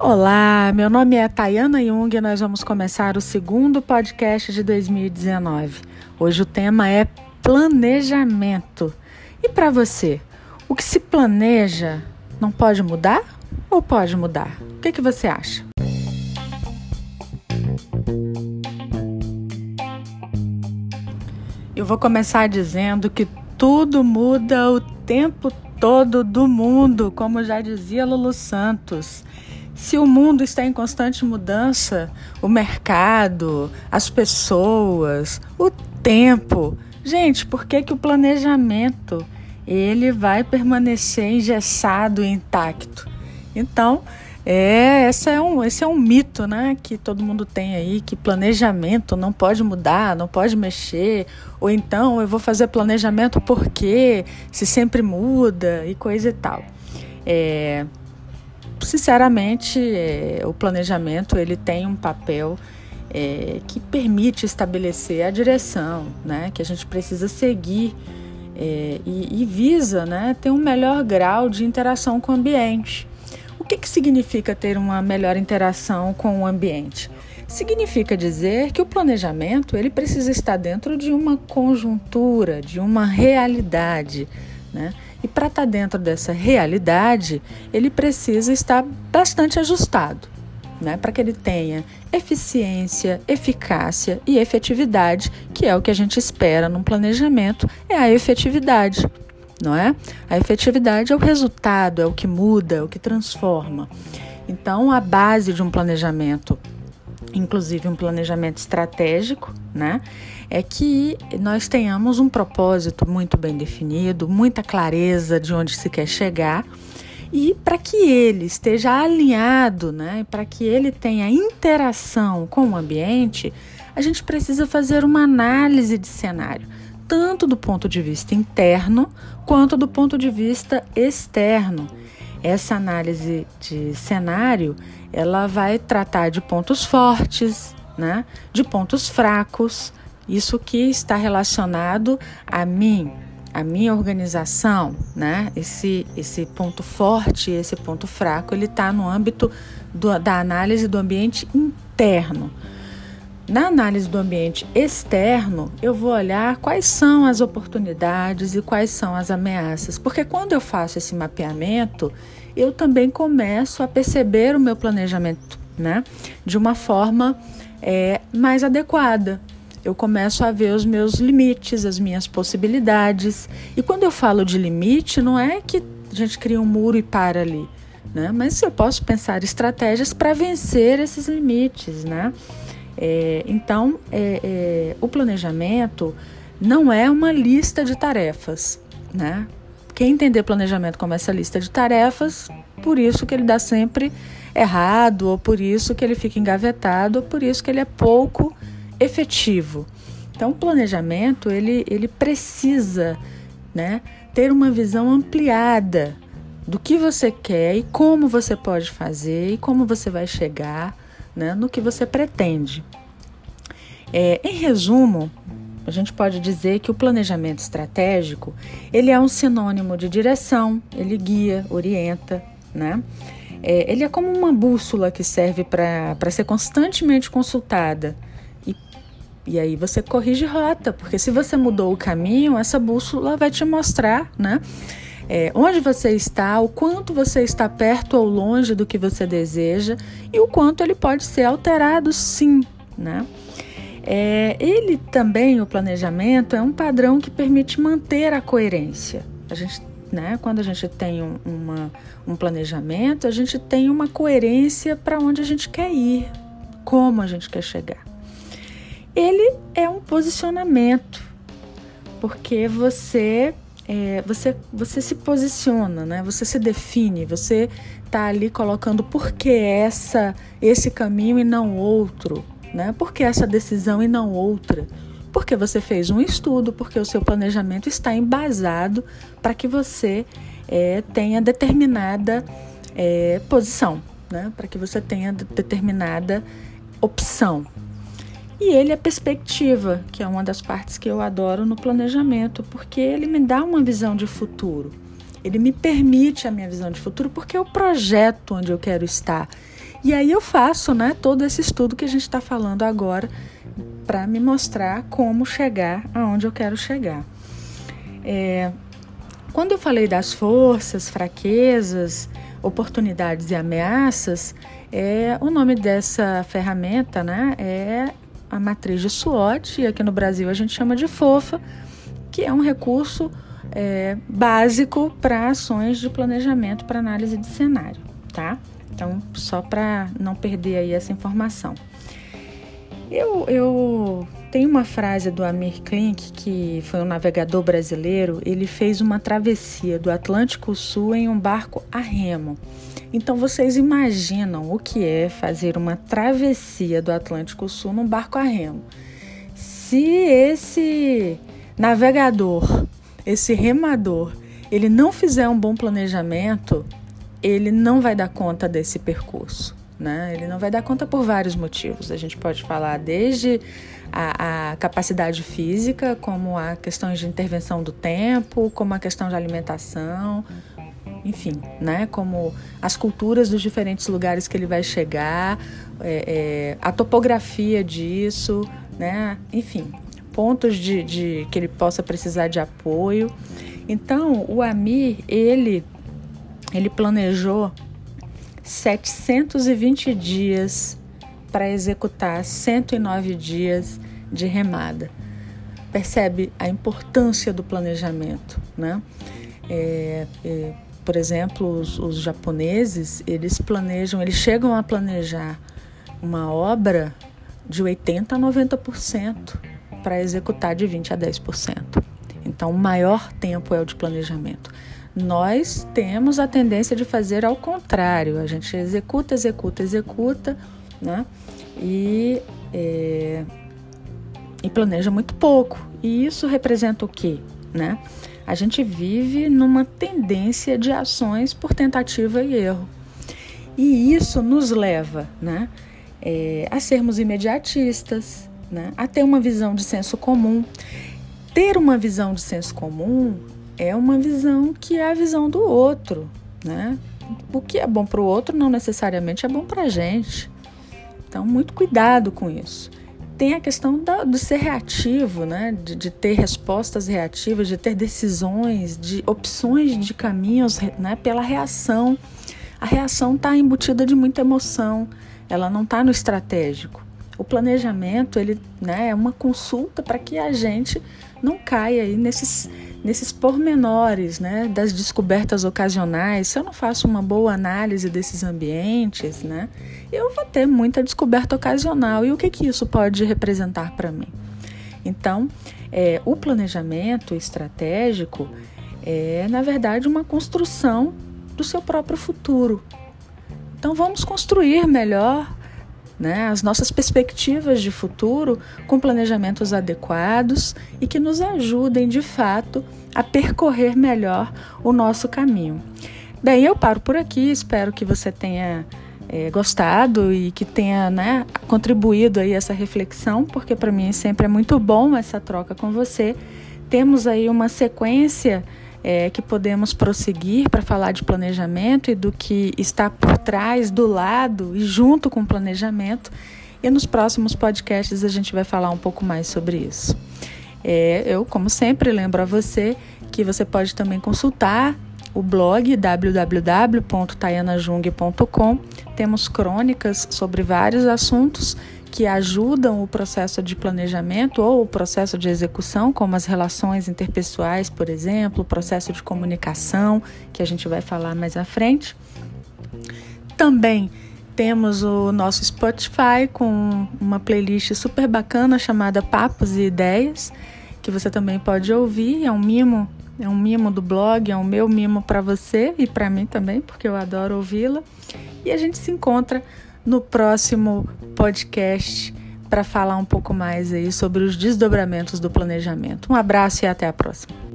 Olá, meu nome é Tayana Jung e nós vamos começar o segundo podcast de 2019. Hoje o tema é planejamento. E para você, o que se planeja não pode mudar ou pode mudar? O que, que você acha? Eu vou começar dizendo que tudo muda o tempo todo do mundo, como já dizia Lulu Santos. Se o mundo está em constante mudança, o mercado, as pessoas, o tempo, gente, por que, que o planejamento ele vai permanecer engessado e intacto? Então, é, essa é um, esse é um mito né, que todo mundo tem aí, que planejamento não pode mudar, não pode mexer, ou então eu vou fazer planejamento porque se sempre muda e coisa e tal. É, sinceramente, é, o planejamento ele tem um papel é, que permite estabelecer a direção, né, que a gente precisa seguir é, e, e, visa, né, ter um melhor grau de interação com o ambiente. O que, que significa ter uma melhor interação com o ambiente? Significa dizer que o planejamento ele precisa estar dentro de uma conjuntura, de uma realidade, né? E para estar tá dentro dessa realidade, ele precisa estar bastante ajustado, né? para que ele tenha eficiência, eficácia e efetividade, que é o que a gente espera num planejamento, é a efetividade, não é? A efetividade é o resultado, é o que muda, é o que transforma. Então, a base de um planejamento inclusive um planejamento estratégico, né? É que nós tenhamos um propósito muito bem definido, muita clareza de onde se quer chegar e para que ele esteja alinhado, né? Para que ele tenha interação com o ambiente, a gente precisa fazer uma análise de cenário, tanto do ponto de vista interno quanto do ponto de vista externo. Essa análise de cenário, ela vai tratar de pontos fortes, né? De pontos fracos. Isso que está relacionado a mim, a minha organização, né? Esse, esse ponto forte, esse ponto fraco, ele está no âmbito do, da análise do ambiente interno. Na análise do ambiente externo, eu vou olhar quais são as oportunidades e quais são as ameaças, porque quando eu faço esse mapeamento, eu também começo a perceber o meu planejamento né, de uma forma é, mais adequada. Eu começo a ver os meus limites, as minhas possibilidades. E quando eu falo de limite, não é que a gente cria um muro e para ali, né? Mas eu posso pensar estratégias para vencer esses limites, né? É, então, é, é, o planejamento não é uma lista de tarefas, né? Quem entender planejamento como essa lista de tarefas, por isso que ele dá sempre errado, ou por isso que ele fica engavetado, ou por isso que ele é pouco efetivo. Então, o planejamento ele, ele precisa, né, ter uma visão ampliada do que você quer e como você pode fazer e como você vai chegar né, no que você pretende. É, em resumo, a gente pode dizer que o planejamento estratégico ele é um sinônimo de direção, ele guia, orienta, né? É, ele é como uma bússola que serve para ser constantemente consultada. E, e aí você corrige rota, porque se você mudou o caminho, essa bússola vai te mostrar, né? É, onde você está, o quanto você está perto ou longe do que você deseja e o quanto ele pode ser alterado, sim, né? É, ele também, o planejamento, é um padrão que permite manter a coerência. A gente, né, quando a gente tem um, uma, um planejamento, a gente tem uma coerência para onde a gente quer ir, como a gente quer chegar. Ele é um posicionamento, porque você é, você, você se posiciona, né? Você se define, você está ali colocando por que essa, esse caminho e não outro, né? Por que essa decisão e não outra? Porque você fez um estudo, porque o seu planejamento está embasado para que você é, tenha determinada é, posição, né? Para que você tenha determinada opção, e ele é perspectiva, que é uma das partes que eu adoro no planejamento, porque ele me dá uma visão de futuro. ele me permite a minha visão de futuro porque é o projeto onde eu quero estar. E aí eu faço né, todo esse estudo que a gente está falando agora para me mostrar como chegar aonde eu quero chegar. É, quando eu falei das forças, fraquezas, oportunidades e ameaças, é, o nome dessa ferramenta né, é a matriz de SWOT, e aqui no Brasil a gente chama de FOFA, que é um recurso é, básico para ações de planejamento para análise de cenário, tá? Então, só para não perder aí essa informação. Eu, eu tenho uma frase do Amir Klink, que foi um navegador brasileiro, ele fez uma travessia do Atlântico Sul em um barco a remo. Então vocês imaginam o que é fazer uma travessia do Atlântico Sul num barco a remo. Se esse navegador, esse remador, ele não fizer um bom planejamento, ele não vai dar conta desse percurso. Né? Ele não vai dar conta por vários motivos. A gente pode falar desde a, a, capacidade física, como a questões de intervenção do tempo, como a questão de alimentação, enfim, né? Como as culturas dos diferentes lugares que ele vai chegar, é, é, a topografia disso, né? Enfim, pontos de, de que ele possa precisar de apoio. Então, o Amir, ele, ele planejou 720 dias para executar 109 dias de remada. Percebe a importância do planejamento, né? É, é, por exemplo, os, os japoneses, eles planejam, eles chegam a planejar uma obra de 80 a 90% para executar de 20 a 10%. Então, o maior tempo é o de planejamento. Nós temos a tendência de fazer ao contrário, a gente executa, executa, executa, né? E, é, e planeja muito pouco. E isso representa o quê? Né? A gente vive numa tendência de ações por tentativa e erro. E isso nos leva né, é, a sermos imediatistas, né, a ter uma visão de senso comum. Ter uma visão de senso comum é uma visão que é a visão do outro, né? O que é bom para o outro não necessariamente é bom para a gente. Então, muito cuidado com isso. Tem a questão da, de ser reativo, né? De, de, ter respostas reativas, de ter decisões, de opções de caminhos né? pela reação. A reação está embutida de muita emoção, ela não está no estratégico. O planejamento ele, né, é uma consulta para que a gente não caia aí nesses nesses pormenores né, das descobertas ocasionais, se eu não faço uma boa análise desses ambientes, né, eu vou ter muita descoberta ocasional. E o que, que isso pode representar para mim? Então, é, o planejamento estratégico é, na verdade, uma construção do seu próprio futuro. Então, vamos construir melhor né, as nossas perspectivas de futuro com planejamentos adequados e que nos ajudem de fato a percorrer melhor o nosso caminho. Bem, eu paro por aqui, espero que você tenha é, gostado e que tenha né, contribuído aí essa reflexão, porque para mim sempre é muito bom essa troca com você. Temos aí uma sequência é, que podemos prosseguir para falar de planejamento e do que está por trás, do lado e junto com o planejamento. E nos próximos podcasts a gente vai falar um pouco mais sobre isso. É, eu, como sempre, lembro a você que você pode também consultar o blog www.tayanajung.com. Temos crônicas sobre vários assuntos que ajudam o processo de planejamento ou o processo de execução, como as relações interpessoais, por exemplo, o processo de comunicação, que a gente vai falar mais à frente. Também temos o nosso Spotify com uma playlist super bacana chamada Papos e Ideias, que você também pode ouvir, é um mimo, é um mimo do blog, é um meu mimo para você e para mim também, porque eu adoro ouvi-la. E a gente se encontra no próximo podcast para falar um pouco mais aí sobre os desdobramentos do planejamento. Um abraço e até a próxima.